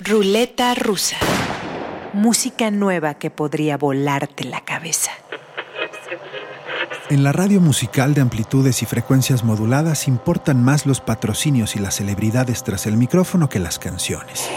Ruleta rusa. Música nueva que podría volarte la cabeza. En la radio musical de amplitudes y frecuencias moduladas importan más los patrocinios y las celebridades tras el micrófono que las canciones.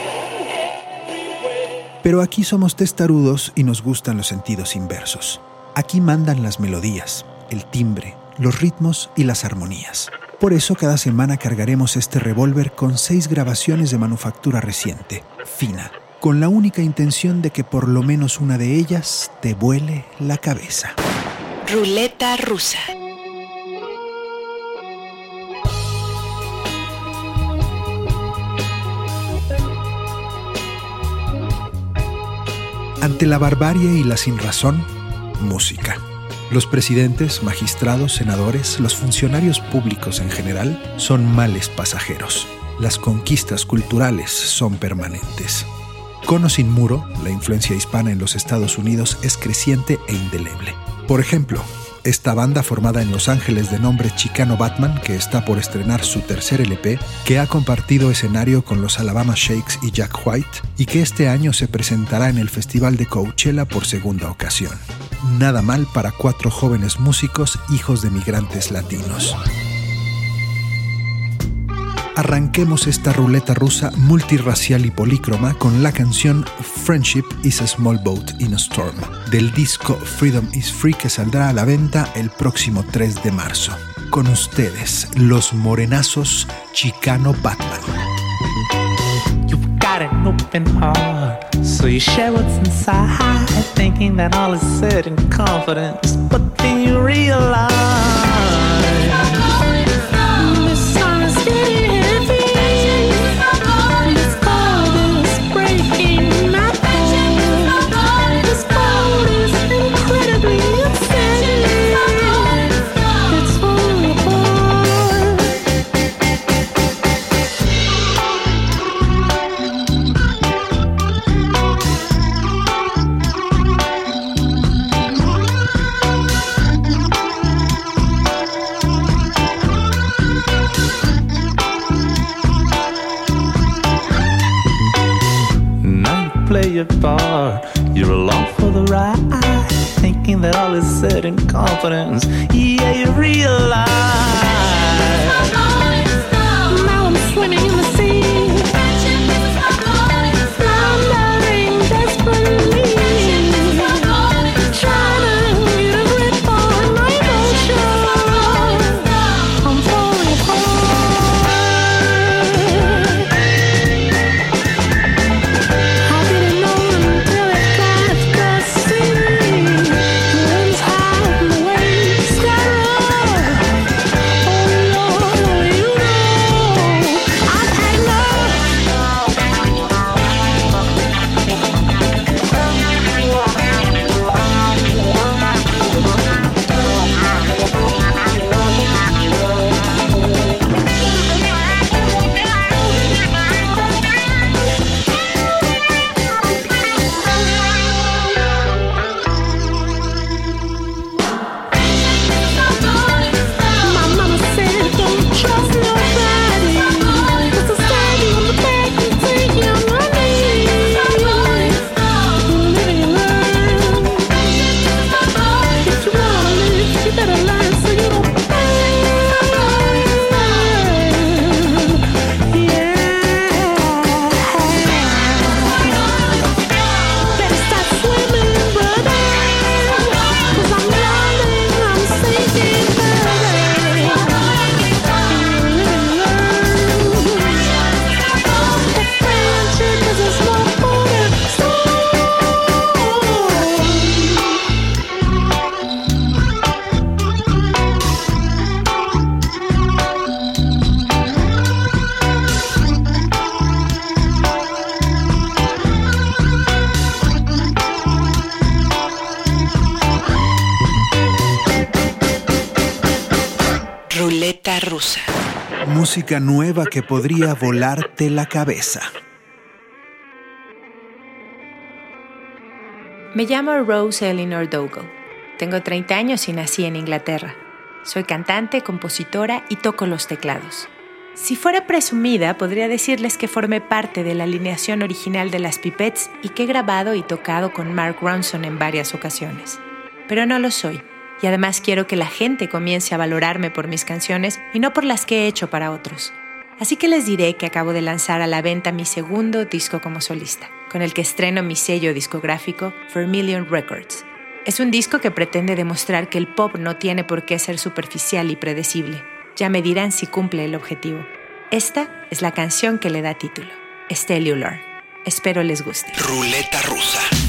Pero aquí somos testarudos y nos gustan los sentidos inversos. Aquí mandan las melodías, el timbre, los ritmos y las armonías. Por eso cada semana cargaremos este revólver con seis grabaciones de manufactura reciente, fina, con la única intención de que por lo menos una de ellas te vuele la cabeza. Ruleta rusa. Ante la barbarie y la sinrazón, música. Los presidentes, magistrados, senadores, los funcionarios públicos en general son males pasajeros. Las conquistas culturales son permanentes. Cono sin muro, la influencia hispana en los Estados Unidos es creciente e indeleble. Por ejemplo, esta banda formada en Los Ángeles de nombre Chicano Batman, que está por estrenar su tercer LP, que ha compartido escenario con los Alabama Shakes y Jack White, y que este año se presentará en el Festival de Coachella por segunda ocasión. Nada mal para cuatro jóvenes músicos hijos de migrantes latinos. Arranquemos esta ruleta rusa multirracial y polícroma con la canción Friendship is a Small Boat in a Storm del disco Freedom is Free que saldrá a la venta el próximo 3 de marzo. Con ustedes, los morenazos Chicano Batman. got an open. So you share what's inside. Nueva que podría volarte la cabeza. Me llamo Rose Eleanor Dougal. Tengo 30 años y nací en Inglaterra. Soy cantante, compositora y toco los teclados. Si fuera presumida, podría decirles que formé parte de la alineación original de las Pipettes y que he grabado y tocado con Mark Ronson en varias ocasiones. Pero no lo soy, y además quiero que la gente comience a valorarme por mis canciones y no por las que he hecho para otros. Así que les diré que acabo de lanzar a la venta mi segundo disco como solista, con el que estreno mi sello discográfico Vermilion Records. Es un disco que pretende demostrar que el pop no tiene por qué ser superficial y predecible ya me dirán si cumple el objetivo. Esta es la canción que le da título, Stellular. Espero les guste. Ruleta rusa.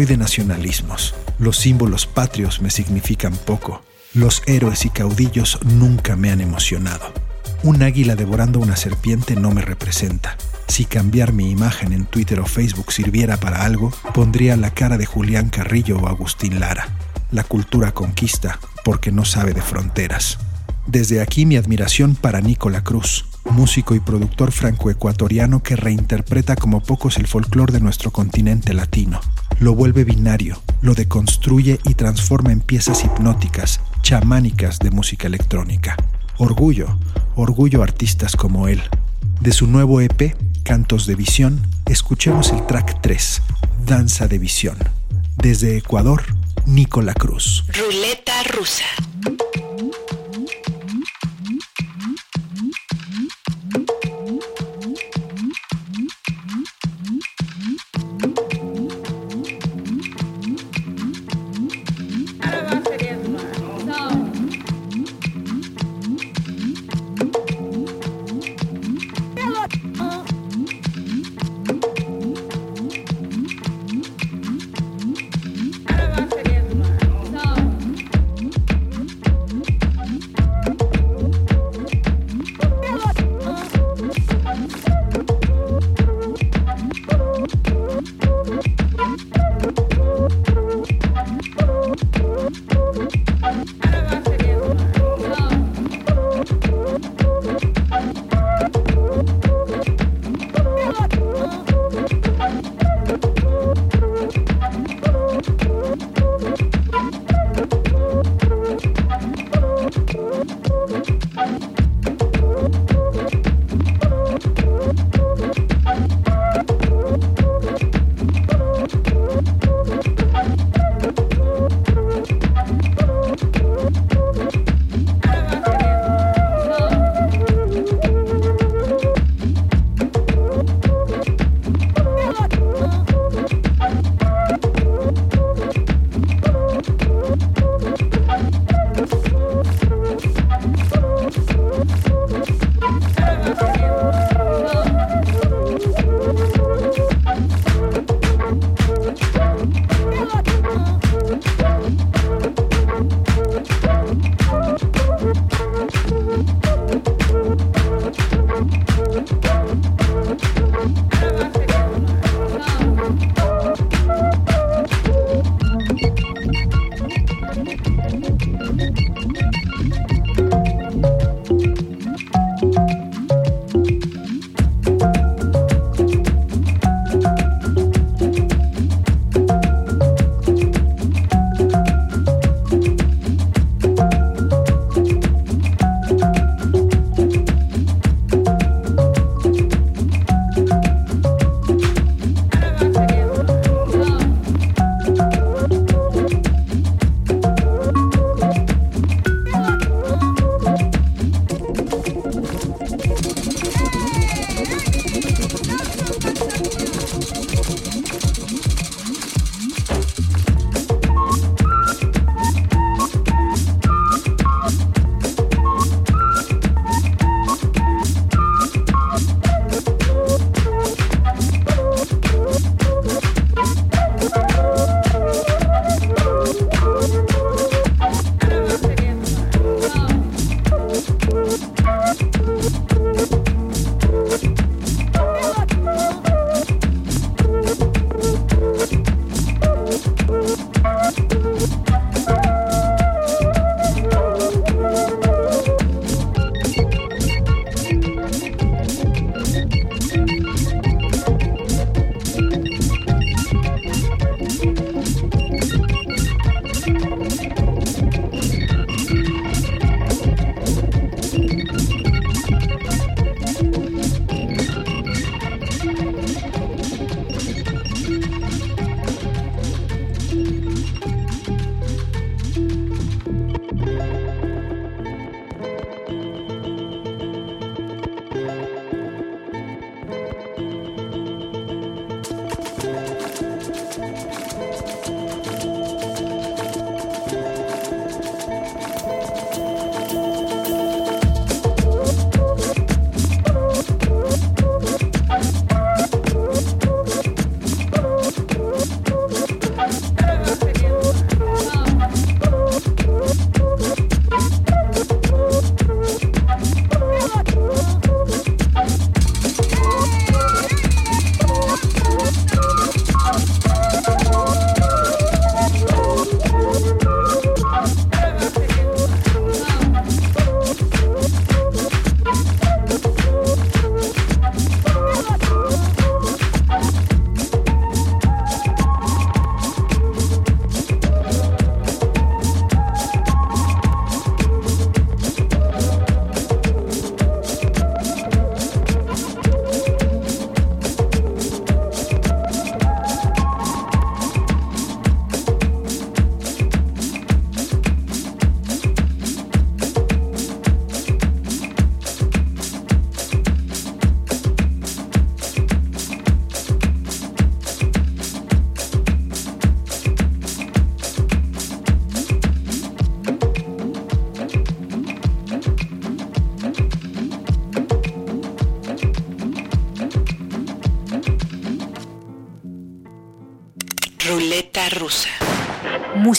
Soy de nacionalismos. Los símbolos patrios me significan poco. Los héroes y caudillos nunca me han emocionado. Un águila devorando una serpiente no me representa. Si cambiar mi imagen en Twitter o Facebook sirviera para algo, pondría la cara de Julián Carrillo o Agustín Lara. La cultura conquista porque no sabe de fronteras. Desde aquí mi admiración para Nicola Cruz, músico y productor franco-ecuatoriano que reinterpreta como pocos el folclore de nuestro continente latino. Lo vuelve binario, lo deconstruye y transforma en piezas hipnóticas, chamánicas de música electrónica. Orgullo, orgullo artistas como él. De su nuevo EP, Cantos de Visión, escuchemos el track 3, Danza de Visión. Desde Ecuador, Nicola Cruz. Ruleta rusa.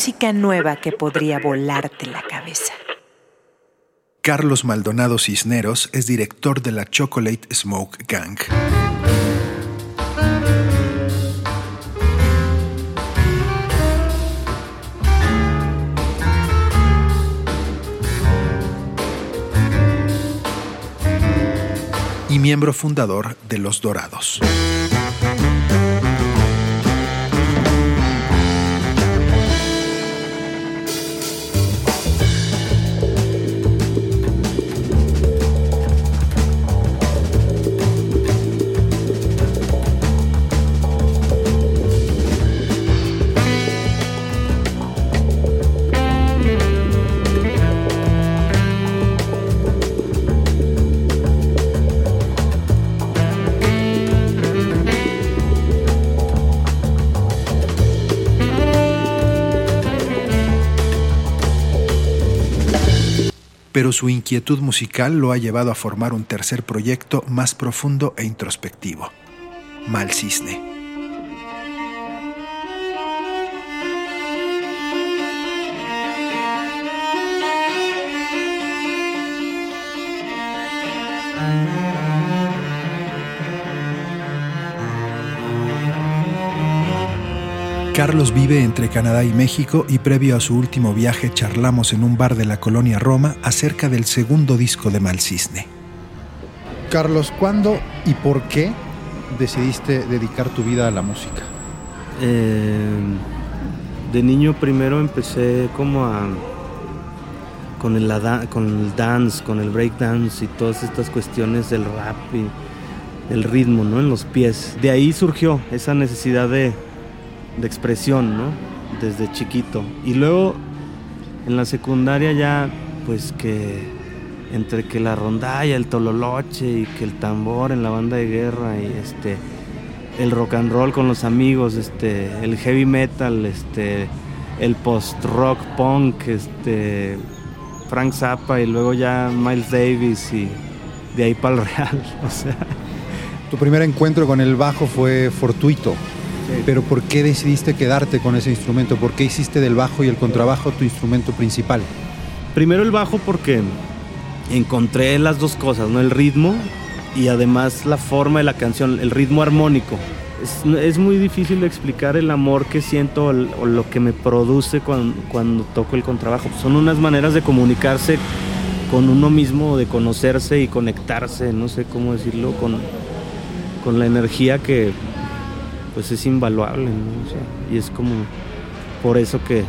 Música nueva que podría volarte la cabeza. Carlos Maldonado Cisneros es director de la Chocolate Smoke Gang. y miembro fundador de Los Dorados. Su inquietud musical lo ha llevado a formar un tercer proyecto más profundo e introspectivo, Mal Cisne. Carlos vive entre Canadá y México y previo a su último viaje charlamos en un bar de la colonia Roma acerca del segundo disco de Malcisne. Carlos, ¿cuándo y por qué decidiste dedicar tu vida a la música? Eh, de niño primero empecé como a con el, con el dance, con el break dance y todas estas cuestiones del rap y el ritmo, ¿no? En los pies. De ahí surgió esa necesidad de de expresión, ¿no? Desde chiquito. Y luego en la secundaria ya, pues que entre que la rondalla, el tololoche y que el tambor en la banda de guerra y este el rock and roll con los amigos, este el heavy metal, este el post rock punk, este Frank Zappa y luego ya Miles Davis y de ahí para el real. Tu primer encuentro con el bajo fue fortuito. Pero ¿por qué decidiste quedarte con ese instrumento? ¿Por qué hiciste del bajo y el contrabajo tu instrumento principal? Primero el bajo porque encontré las dos cosas, ¿no? El ritmo y además la forma de la canción, el ritmo armónico. Es, muy difícil de explicar el amor que siento o, lo que me produce cuando, toco el contrabajo. Son unas maneras de comunicarse con uno mismo, de conocerse y conectarse, no sé cómo decirlo, con, con la energía que, pues es invaluable, ¿no? y es como por eso que,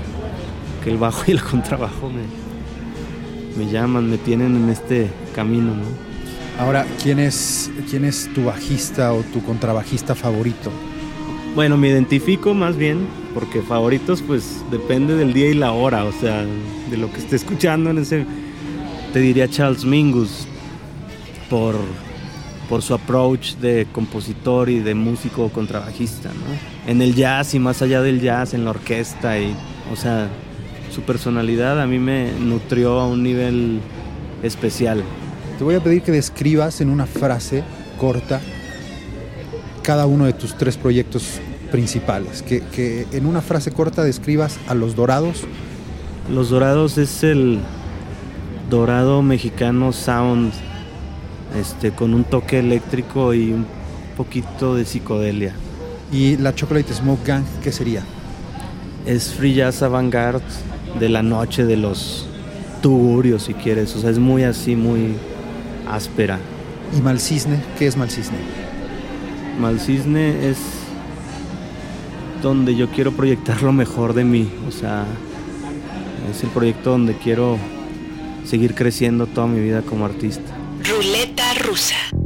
el bajo y el contrabajo me, me llaman, me tienen en este camino, ¿no? Ahora, ¿quién es, ¿quién es tu bajista o tu contrabajista favorito? Bueno, me identifico más bien porque favoritos pues depende del día y la hora, o sea, de lo que esté escuchando en ese... Te diría Charles Mingus por por su approach de compositor y de músico contrabajista, ¿no? En el jazz y más allá del jazz, en la orquesta y, o sea, su personalidad a mí me nutrió a un nivel especial. Te voy a pedir que describas en una frase corta cada uno de tus tres proyectos principales, que, que en una frase corta describas a Los Dorados. Los Dorados es el dorado mexicano sound este, con un toque eléctrico y un poquito de psicodelia. ¿Y la Chocolate Smoke Gang qué sería? Es free jazz avant-garde de la noche de los tugurios, si quieres. O sea, es muy así, muy áspera. ¿Y Malcisne? ¿Qué es Malcisne? Malcisne es donde yo quiero proyectar lo mejor de mí. O sea, es el proyecto donde quiero seguir creciendo toda mi vida como artista. Ruleta rusa.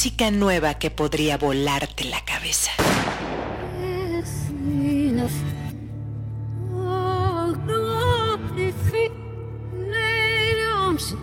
Música nueva que podría volarte la cabeza.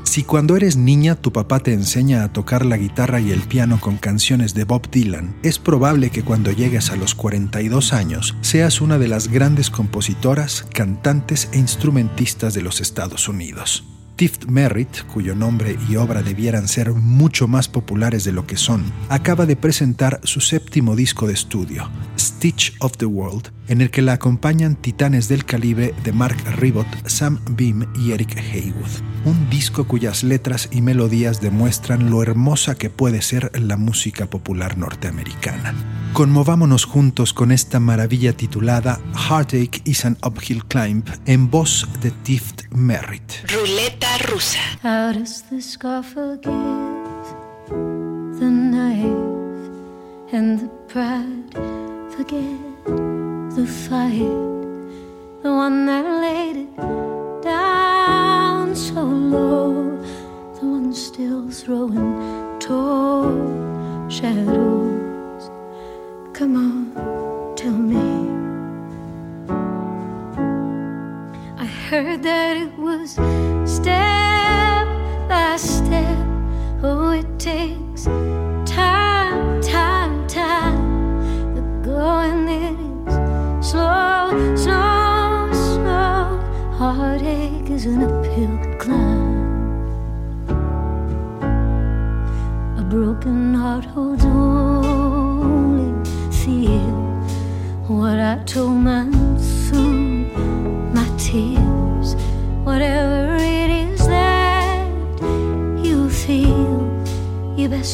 Si cuando eres niña tu papá te enseña a tocar la guitarra y el piano con canciones de Bob Dylan, es probable que cuando llegues a los 42 años seas una de las grandes compositoras, cantantes e instrumentistas de los Estados Unidos. Tift Merritt, cuyo nombre y obra debieran ser mucho más populares de lo que son, acaba de presentar su séptimo disco de estudio, Stitch of the World, en el que la acompañan titanes del calibre de Mark Ribot, Sam Beam y Eric Haywood. Un disco cuyas letras y melodías demuestran lo hermosa que puede ser la música popular norteamericana. Conmovámonos juntos con esta maravilla titulada Heartache is an Uphill Climb en voz de Tift Merritt. Rusa. How does the scar forgive the knife and the pride forget the fight, the one that laid it down so low, the one still throwing tall shadows. Come on, tell me. Heard that it was step by step. Oh, it takes time, time, time. The going is slow, slow, slow. Heartache is an uphill climb. A broken heart holds only feel what I told mine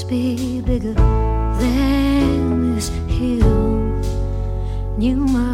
be bigger than this hill. You must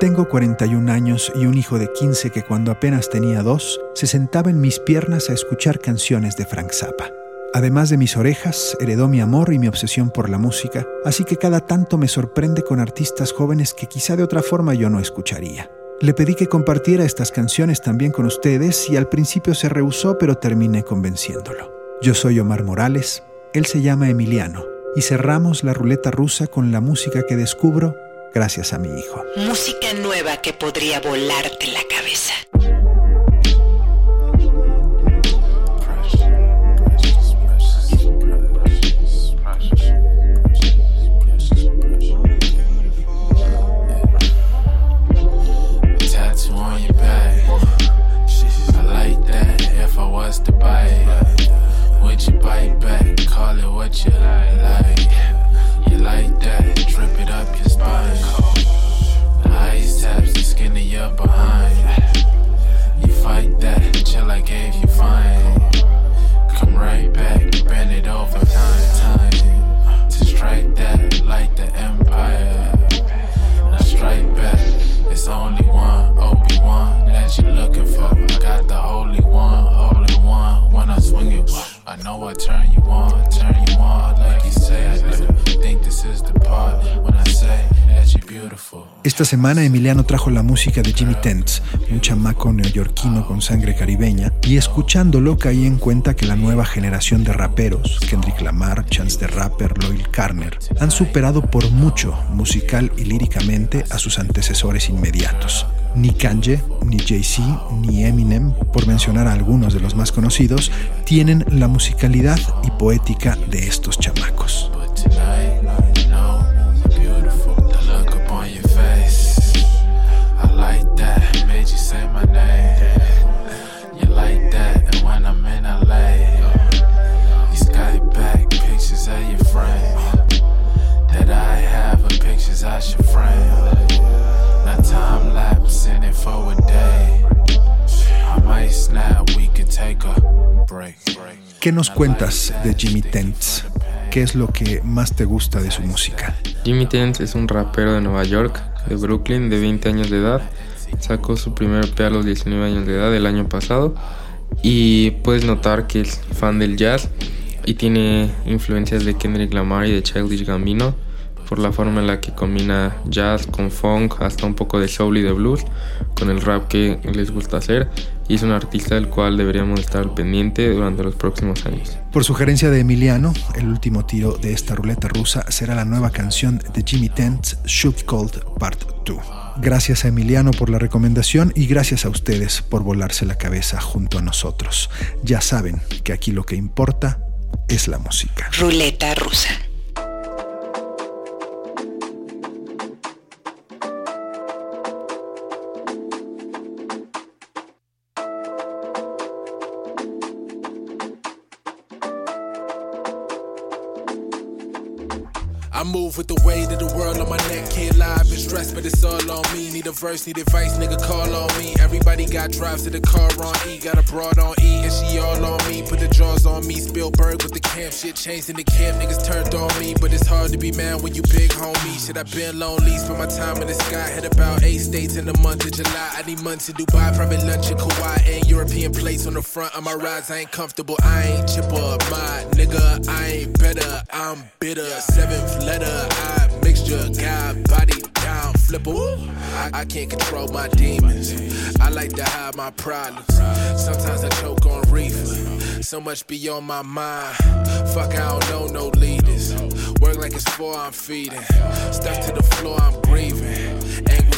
Tengo 41 años y un hijo de 15 que cuando apenas tenía dos, se sentaba en mis piernas a escuchar canciones de Frank Zappa. Además de mis orejas, heredó mi amor y mi obsesión por la música, así que cada tanto me sorprende con artistas jóvenes que quizá de otra forma yo no escucharía. Le pedí que compartiera estas canciones también con ustedes y al principio se rehusó, pero terminé convenciéndolo. Yo soy Omar Morales, él se llama Emiliano, y cerramos la ruleta rusa con la música que descubro gracias a mi hijo. Música nueva que podría volarte la cabeza. Tattoo on your back. I like that if I was to bite. Would you bite like that. Drip it up your spine. Ice taps the skin of your behind. You fight that till I gave you fine. Come right back, bend it over time. Time to strike that like the empire. Now strike back, it's only one Obi Wan that you're looking for. I got the holy one, holy one. When I swing it, I know I turn you on, turn you on like you say I do. Esta semana Emiliano trajo la música de Jimmy Tents, un chamaco neoyorquino con sangre caribeña, y escuchándolo caí en cuenta que la nueva generación de raperos, Kendrick Lamar, Chance the Rapper, Loyal Carner, han superado por mucho, musical y líricamente, a sus antecesores inmediatos. Ni Kanye, ni Jay-Z, ni Eminem, por mencionar a algunos de los más conocidos, tienen la musicalidad y poética de estos chamacos. It for a day. I might snap. We could take a break. ¿Qué nos cuentas de Jimmy Tents? ¿Qué es lo que más te gusta de su música? Jimmy Tens es un rapero de Nueva York, de Brooklyn, de 20 años de edad. Sacó su primer EP a los 19 años de edad el año pasado. Y puedes notar que es fan del jazz y tiene influencias de Kendrick Lamar y de Childish Gambino por la forma en la que combina jazz con funk, hasta un poco de soul y de blues, con el rap que les gusta hacer. Y es un artista del cual deberíamos estar pendiente durante los próximos años. Por sugerencia de Emiliano, el último tiro de esta ruleta rusa será la nueva canción de Jimmy Tents, Shoot Cold Part 2. Gracias a Emiliano por la recomendación y gracias a ustedes por volarse la cabeza junto a nosotros. Ya saben que aquí lo que importa es la música. Ruleta rusa. Verse, need advice, nigga, call on me. Everybody got drives to the car on E. Got a broad on E, and she all on me. Put the jaws on me. Spielberg with the camp shit. Changed in the camp, niggas turned on me. But it's hard to be mad when you big homie. Shit, I been lonely. Spend my time in the sky. Had about eight states in the month of July. I need months in Dubai. Private lunch in Kauai. And European place on the front of my rides. I ain't comfortable. I ain't chipper. My nigga, I ain't better. I'm bitter. Seventh letter. I mixture. God, body. I, I can't control my demons. I like to hide my problems. Sometimes I choke on reefer. So much be on my mind. Fuck, I don't know no leaders. Work like it's four, I'm feeding. Stuck to the floor, I'm grieving.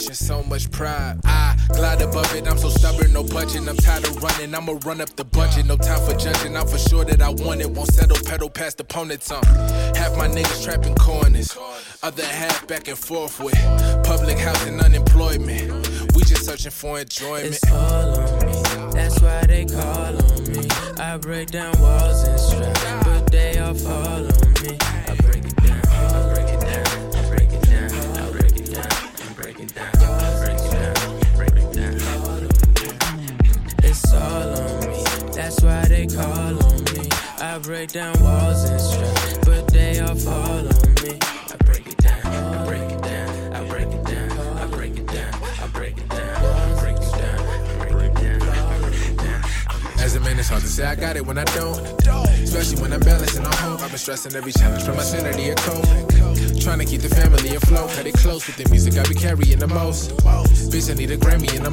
And so much pride. I glide above it, I'm so stubborn, no budget. I'm tired of running, I'ma run up the budget. No time for judging, I'm for sure that I want it. Won't settle, pedal past opponents. Um, half my niggas trapping corners, other half back and forth with public housing, unemployment. We just searching for enjoyment. It's all on me. That's why they call on me. I break down walls and straps, but they all fall on me. break down walls and strife, but they all fall on me. I break it down, I break it down, I break it down, I break it down, I break it down, I break it down, I break it down, I break it down. As a man, it's hard to say I got it when I don't. Especially when I'm balancing on home. I've been stressing every challenge from my sanity and cope. Trying to keep the family afloat. Cut it close with the music I be carrying the most. Bitch, I need a Grammy and I'm.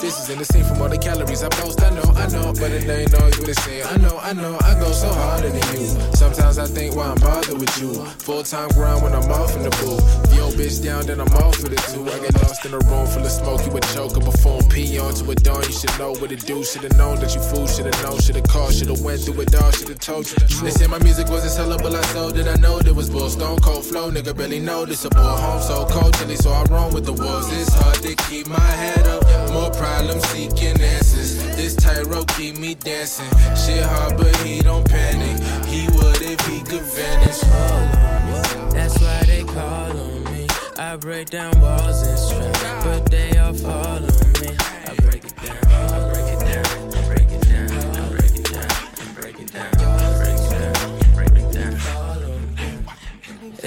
This is in the scene from all the calories I boast. I know, I know, but it ain't always what it say. I know, I know, I go so harder than you. Sometimes I think why I'm bothered with you. Full time grind when I'm off in the booth. Your bitch down, then I'm off with it too. I get lost in a room full of smoke. You a joke, a buffoon. Pee on to a dawn. You should know what to do. Should've known that you fool. Should've known. Should've called. Should've went through it all. Should've told you the truth. They said my music wasn't sellable. I sold it. I know that was bull. Stone cold flow. Nigga really noticeable. Home so cold chilly, so I run with the wolves. It's hard to keep my head up. More problems seeking answers. This keep me dancing. Shit hard, but he don't panic. He would if he could vanish. That's why they call on me. I break down walls and straps, but they all fall on me. I break it down. I break it down.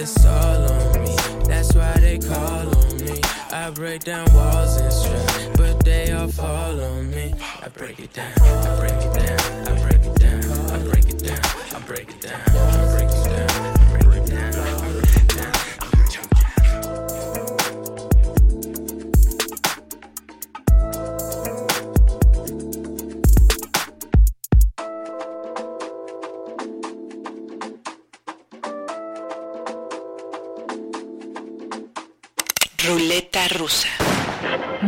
It's all on me. That's why they call on me. I break down walls and straps, follow me. I break it down, I break it down, I break it down, I break it down, I break it down, I break it down, I break it down.